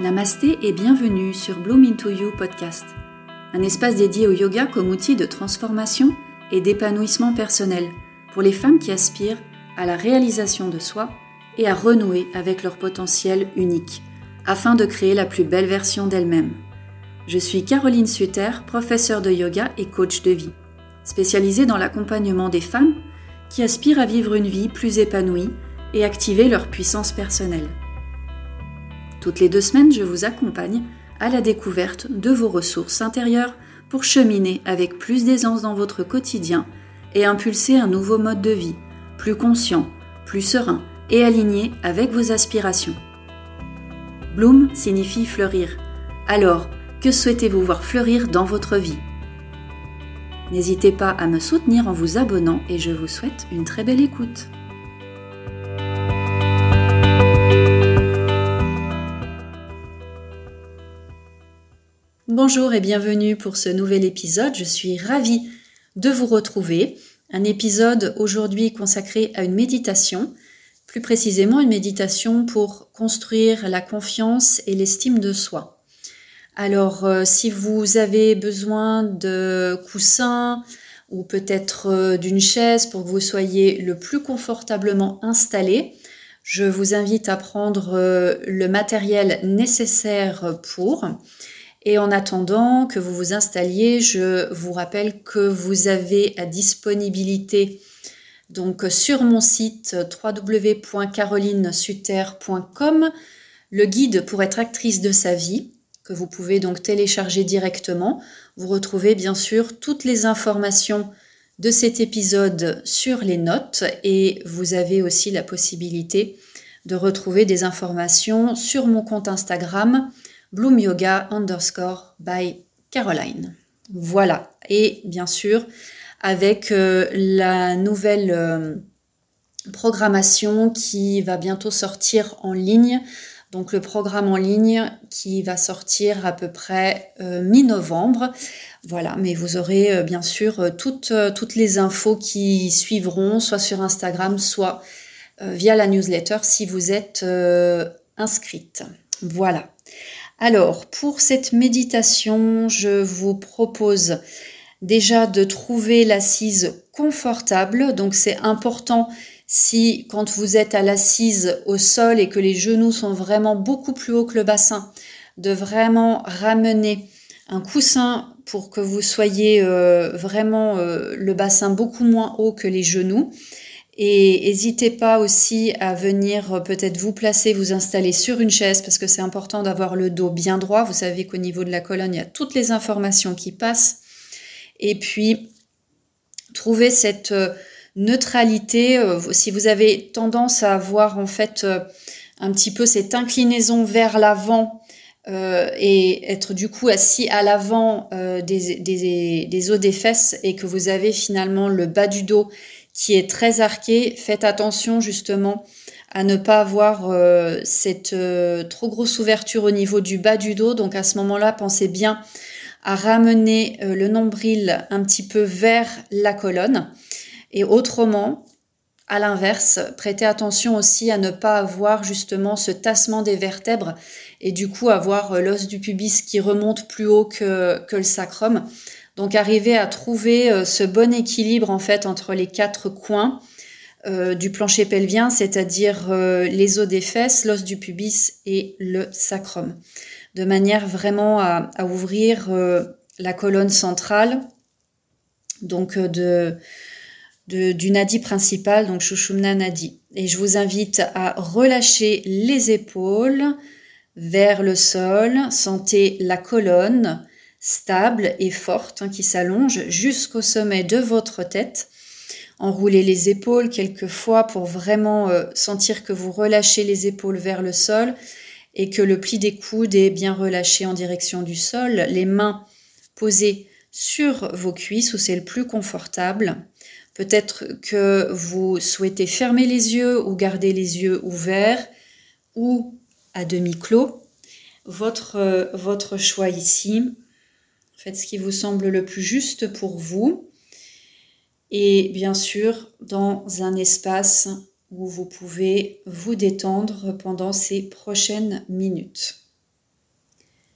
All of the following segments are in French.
Namasté et bienvenue sur Bloom Into You podcast, un espace dédié au yoga comme outil de transformation et d'épanouissement personnel pour les femmes qui aspirent à la réalisation de soi et à renouer avec leur potentiel unique, afin de créer la plus belle version d'elles-mêmes. Je suis Caroline Suter, professeure de yoga et coach de vie, spécialisée dans l'accompagnement des femmes qui aspirent à vivre une vie plus épanouie et activer leur puissance personnelle. Toutes les deux semaines, je vous accompagne à la découverte de vos ressources intérieures pour cheminer avec plus d'aisance dans votre quotidien et impulser un nouveau mode de vie, plus conscient, plus serein et aligné avec vos aspirations. Bloom signifie fleurir. Alors, que souhaitez-vous voir fleurir dans votre vie? N'hésitez pas à me soutenir en vous abonnant et je vous souhaite une très belle écoute. Bonjour et bienvenue pour ce nouvel épisode. Je suis ravie de vous retrouver. Un épisode aujourd'hui consacré à une méditation, plus précisément une méditation pour construire la confiance et l'estime de soi. Alors, euh, si vous avez besoin de coussins ou peut-être euh, d'une chaise pour que vous soyez le plus confortablement installé, je vous invite à prendre euh, le matériel nécessaire pour. Et en attendant que vous vous installiez, je vous rappelle que vous avez à disponibilité donc sur mon site www.carolinesuter.com le guide pour être actrice de sa vie que vous pouvez donc télécharger directement. Vous retrouvez bien sûr toutes les informations de cet épisode sur les notes et vous avez aussi la possibilité de retrouver des informations sur mon compte Instagram Bloom Yoga underscore by Caroline. Voilà. Et bien sûr, avec euh, la nouvelle euh, programmation qui va bientôt sortir en ligne. Donc le programme en ligne qui va sortir à peu près euh, mi-novembre. Voilà, mais vous aurez bien sûr toutes, toutes les infos qui suivront, soit sur Instagram, soit via la newsletter si vous êtes inscrite. Voilà. Alors, pour cette méditation, je vous propose déjà de trouver l'assise confortable. Donc, c'est important si quand vous êtes à l'assise au sol et que les genoux sont vraiment beaucoup plus hauts que le bassin, de vraiment ramener un coussin pour que vous soyez euh, vraiment euh, le bassin beaucoup moins haut que les genoux. Et n'hésitez pas aussi à venir euh, peut-être vous placer, vous installer sur une chaise parce que c'est important d'avoir le dos bien droit. Vous savez qu'au niveau de la colonne, il y a toutes les informations qui passent. Et puis, trouver cette euh, neutralité. Euh, si vous avez tendance à avoir en fait un petit peu cette inclinaison vers l'avant et être du coup assis à l'avant des, os des fesses et que vous avez finalement le bas du dos qui est très arqué. Faites attention justement à ne pas avoir euh, cette euh, trop grosse ouverture au niveau du bas du dos. Donc à ce moment-là, pensez bien à ramener euh, le nombril un petit peu vers la colonne. Et autrement, à l'inverse, prêtez attention aussi à ne pas avoir justement ce tassement des vertèbres et du coup avoir l'os du pubis qui remonte plus haut que, que le sacrum. Donc arriver à trouver euh, ce bon équilibre en fait entre les quatre coins euh, du plancher pelvien, c'est-à-dire euh, les os des fesses, l'os du pubis et le sacrum, de manière vraiment à, ouvrir la colonne centrale, donc du nadi principal, donc Shushumna Nadi. Et je vous invite à relâcher les épaules vers le sol, sentez la colonne, stable et forte hein, qui s'allonge jusqu'au sommet de votre tête. Enroulez les épaules quelquefois pour vraiment euh, sentir que vous relâchez les épaules vers le sol et que le pli des coudes est bien relâché en direction du sol. Les mains posées sur vos cuisses où c'est le plus confortable. Peut-être que vous souhaitez fermer les yeux ou garder les yeux ouverts ou à demi-clos. Votre, euh, votre choix ici. Faites ce qui vous semble le plus juste pour vous. Et bien sûr, dans un espace où vous pouvez vous détendre pendant ces prochaines minutes.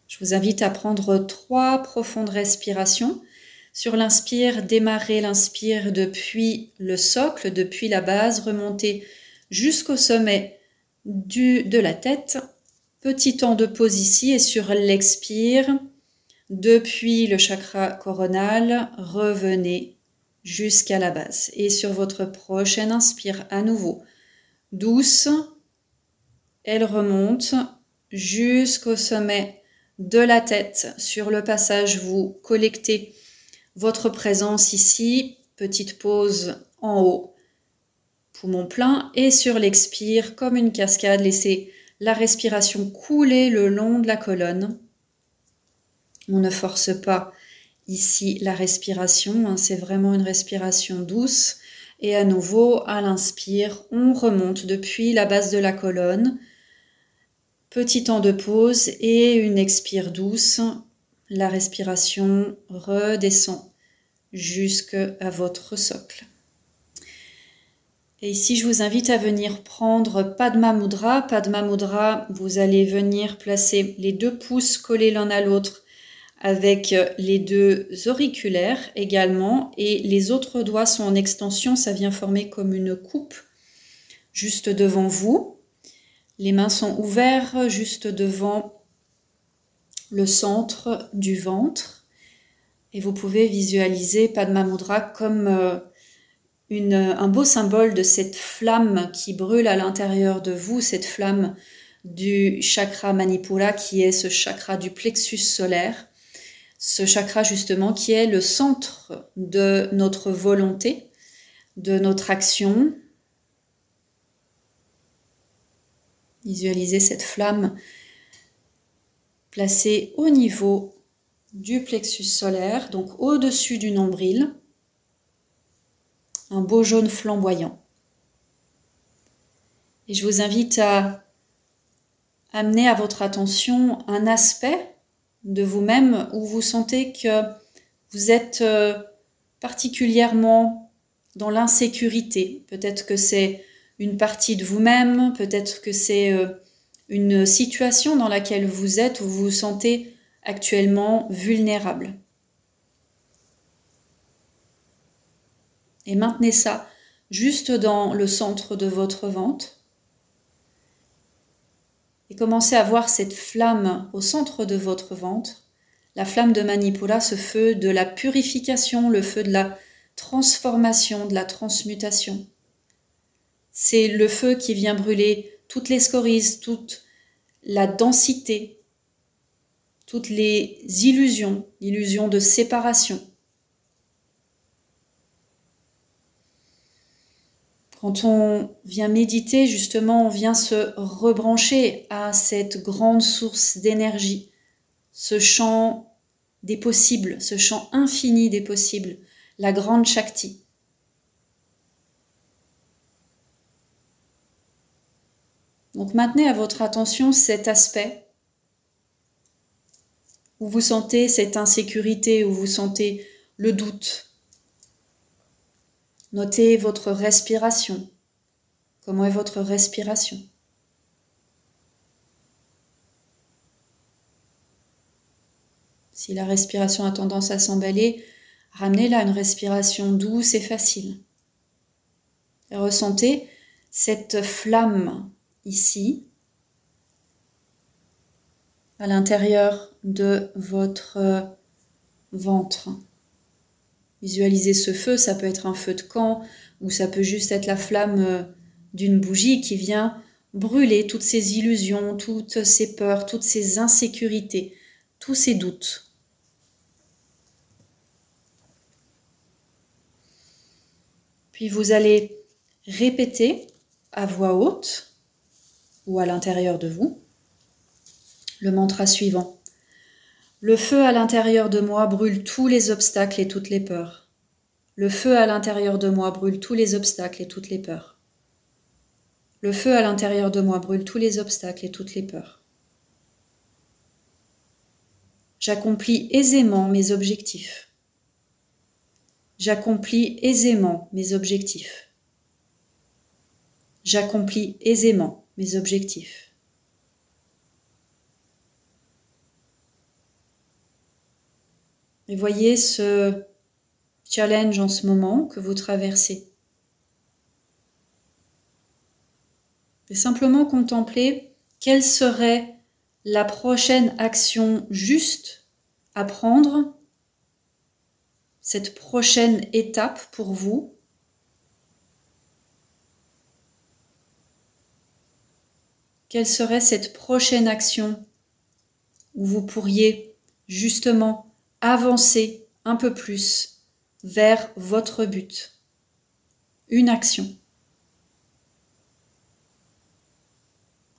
Je vous invite à prendre trois profondes respirations. Sur l'inspire, démarrez l'inspire depuis le socle, depuis la base, remontez jusqu'au sommet de la tête. Petit temps de pause ici et sur l'expire, depuis le chakra coronal, revenez jusqu'à la base. Et sur votre prochaine inspire à nouveau, douce, elle remonte jusqu'au sommet de la tête. Sur le passage, vous collectez votre présence ici. Petite pause en haut, poumon plein. Et sur l'expire, comme une cascade, laissez la respiration couler le long de la colonne. On ne force pas ici la respiration, hein, c'est vraiment une respiration douce. Et à nouveau, à l'inspire, on remonte depuis la base de la colonne. Petit temps de pause et une expire douce. La respiration redescend jusqu'à votre socle. Et ici, je vous invite à venir prendre Padma Mudra. Padma Mudra, vous allez venir placer les deux pouces collés l'un à l'autre avec les deux auriculaires également. Et les autres doigts sont en extension, ça vient former comme une coupe juste devant vous. Les mains sont ouvertes juste devant le centre du ventre. Et vous pouvez visualiser Padma Mudra comme euh, un beau symbole de cette flamme qui brûle à l'intérieur de vous, cette flamme du chakra Manipura qui est ce chakra du plexus solaire, ce chakra justement qui est le centre de notre volonté, de notre action. Visualisez cette flamme placée au niveau du plexus solaire, donc au-dessus du nombril un beau jaune flamboyant. Et je vous invite à amener à votre attention un aspect de vous-même où vous sentez que vous êtes euh, particulièrement dans l'insécurité. Peut-être que c'est une partie de vous-même, peut-être que c'est euh, une situation dans laquelle vous êtes où vous vous sentez actuellement vulnérable. Et maintenez ça juste dans le centre de votre ventre. Et commencez à voir cette flamme au centre de votre ventre, la flamme de Manipura, ce feu de la purification, le feu de la transformation, de la transmutation. C'est le feu qui vient brûler toutes les scories, toute la densité, toutes les illusions, l'illusion de séparation, Quand on vient méditer, justement, on vient se rebrancher à cette grande source d'énergie, ce champ des possibles, ce champ infini des possibles, la grande Shakti. Donc maintenez à votre attention cet aspect où vous sentez cette insécurité, où vous sentez le doute, Notez votre respiration. Comment est votre respiration? Si la respiration a tendance à s'emballer, ramenez-la à une respiration douce et facile. Ressentez cette flamme ici, à l'intérieur de votre ventre. Visualiser ce feu, ça peut être un feu de camp ou ça peut juste être la flamme euh, d'une bougie qui vient brûler toutes ces illusions, toutes ces peurs, toutes ces insécurités, tous ces doutes. Puis vous allez répéter à voix haute ou à l'intérieur de vous le mantra suivant. Le feu à l'intérieur de moi brûle tous les obstacles et toutes les peurs. Le feu à l'intérieur de moi brûle tous les obstacles et toutes les peurs. Le feu à l'intérieur de moi brûle tous les obstacles et toutes les peurs. J'accomplis aisément mes objectifs. J'accomplis aisément mes objectifs. J'accomplis aisément mes objectifs. Et voyez ce challenge en ce moment que vous traversez. Et simplement contempler quelle serait la prochaine action juste à prendre, cette prochaine étape pour vous. Quelle serait cette prochaine action où vous pourriez justement avancer un peu plus vers votre but Une action.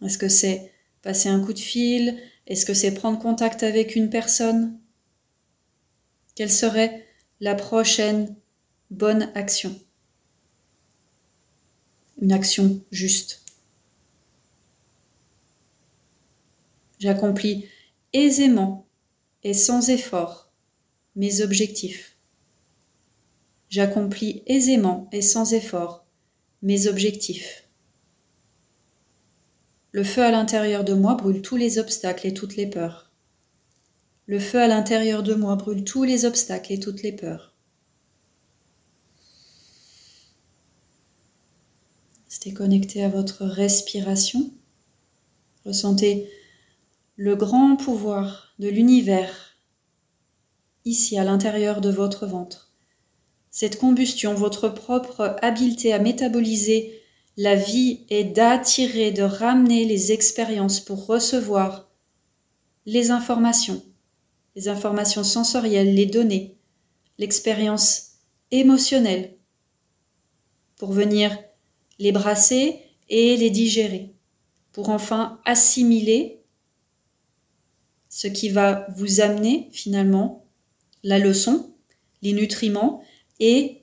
Est-ce que c'est passer un coup de fil? Est-ce que c'est prendre contact avec une personne? Quelle serait la prochaine bonne action? Une action juste. J'accomplis aisément et sans effort mes objectifs. J'accomplis aisément et sans effort mes objectifs. Le feu à l'intérieur de moi brûle tous les obstacles et toutes les peurs. Le feu à l'intérieur de moi brûle tous les obstacles et toutes les peurs. Restez connecté à votre respiration. Ressentez le grand pouvoir de l'univers ici à l'intérieur de votre ventre. Cette combustion, votre propre habileté à métaboliser la vie est d'attirer, de ramener les expériences pour recevoir les informations, les informations sensorielles, les données, l'expérience émotionnelle, pour venir les brasser et les digérer, pour enfin assimiler ce qui va vous amener finalement la leçon, les nutriments et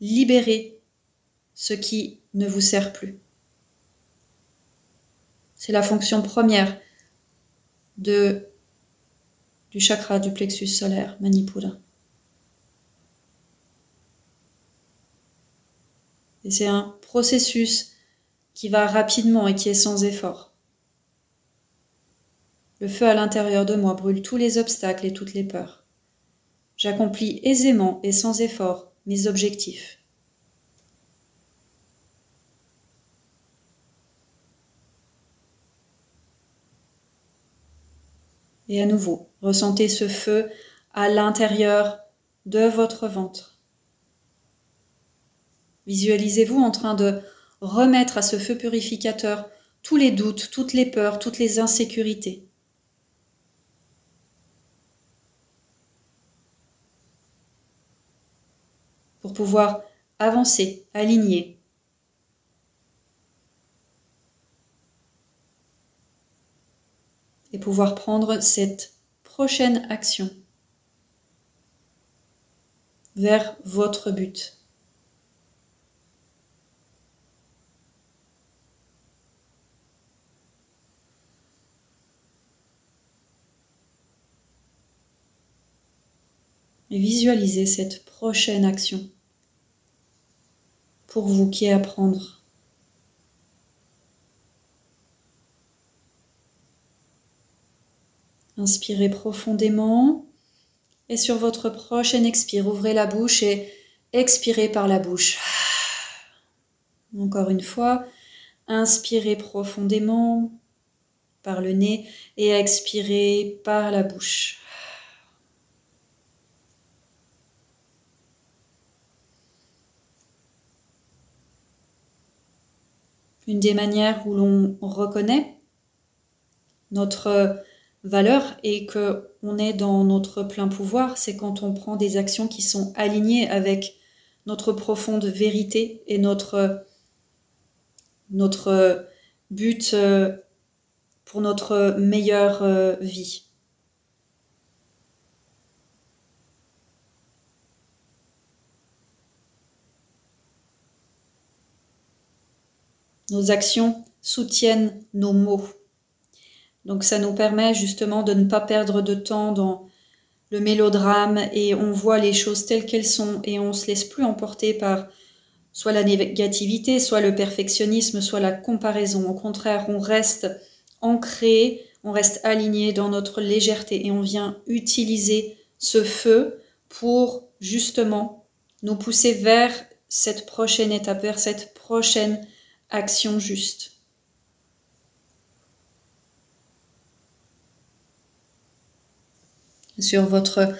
libérer ce qui ne vous sert plus. C'est la fonction première du chakra du plexus solaire, Manipura. Et c'est un processus qui va rapidement et qui est sans effort. Le feu à l'intérieur de moi brûle tous les obstacles et toutes les peurs. J'accomplis aisément et sans effort mes objectifs. Et à nouveau, ressentez ce feu à l'intérieur de votre ventre. Visualisez-vous en train de remettre à ce feu purificateur tous les doutes, toutes les peurs, toutes les insécurités. Pouvoir avancer, aligner, et pouvoir prendre cette prochaine action vers votre but. Visualisez cette prochaine action pour vous qui est à. Inspirez profondément. Et sur votre prochaine expire, ouvrez la bouche et expirez par la bouche. Encore une fois, inspirez profondément par le nez et expirez par la bouche. Une des manières où l'on reconnaît notre valeur et que on est dans notre plein pouvoir, c'est quand on prend des actions qui sont alignées avec notre profonde vérité et notre but euh, pour notre meilleure euh, vie. Nos actions soutiennent nos mots. Donc ça nous permet justement de ne pas perdre de temps dans le mélodrame et on voit les choses telles qu'elles sont et on se laisse plus emporter par soit la négativité, soit le perfectionnisme, soit la comparaison. Au contraire, on reste ancré, on reste aligné dans notre légèreté et on vient utiliser ce feu pour justement nous pousser vers cette prochaine étape, vers cette prochaine action juste. Sur votre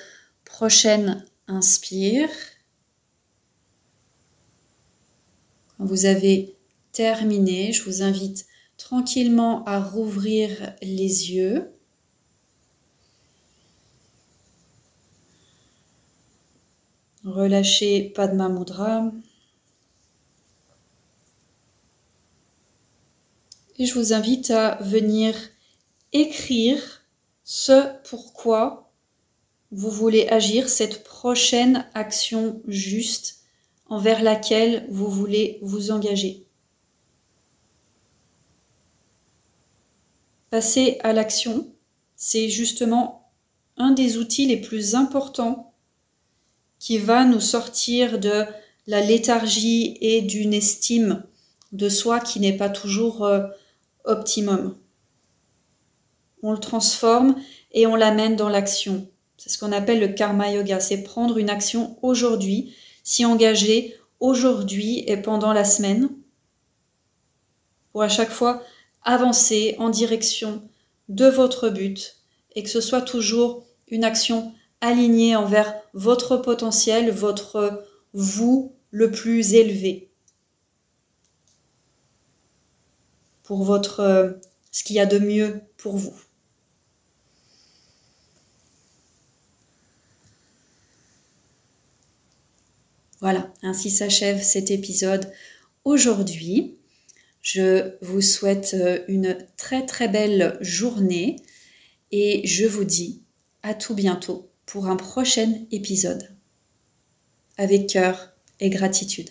prochaine inspire, quand vous avez terminé, je vous invite tranquillement à rouvrir les yeux. Relâchez Padma Mudra. Et je vous invite à venir écrire ce pourquoi vous voulez agir, cette prochaine action juste envers laquelle vous voulez vous engager. Passer à l'action, c'est justement un des outils les plus importants qui va nous sortir de la léthargie et d'une estime de soi qui n'est pas toujours euh, optimum. On le transforme et on l'amène dans l'action. C'est ce qu'on appelle le karma yoga, c'est prendre une action aujourd'hui, s'y engager aujourd'hui et pendant la semaine, pour à chaque fois avancer en direction de votre but et que ce soit toujours une action aligné envers votre potentiel, votre vous le plus élevé. Pour votre euh, ce qu'il y a de mieux pour vous. Voilà, ainsi s'achève cet épisode aujourd'hui. Je vous souhaite euh, une très très belle journée et je vous dis à tout bientôt pour un prochain épisode. Avec cœur et gratitude.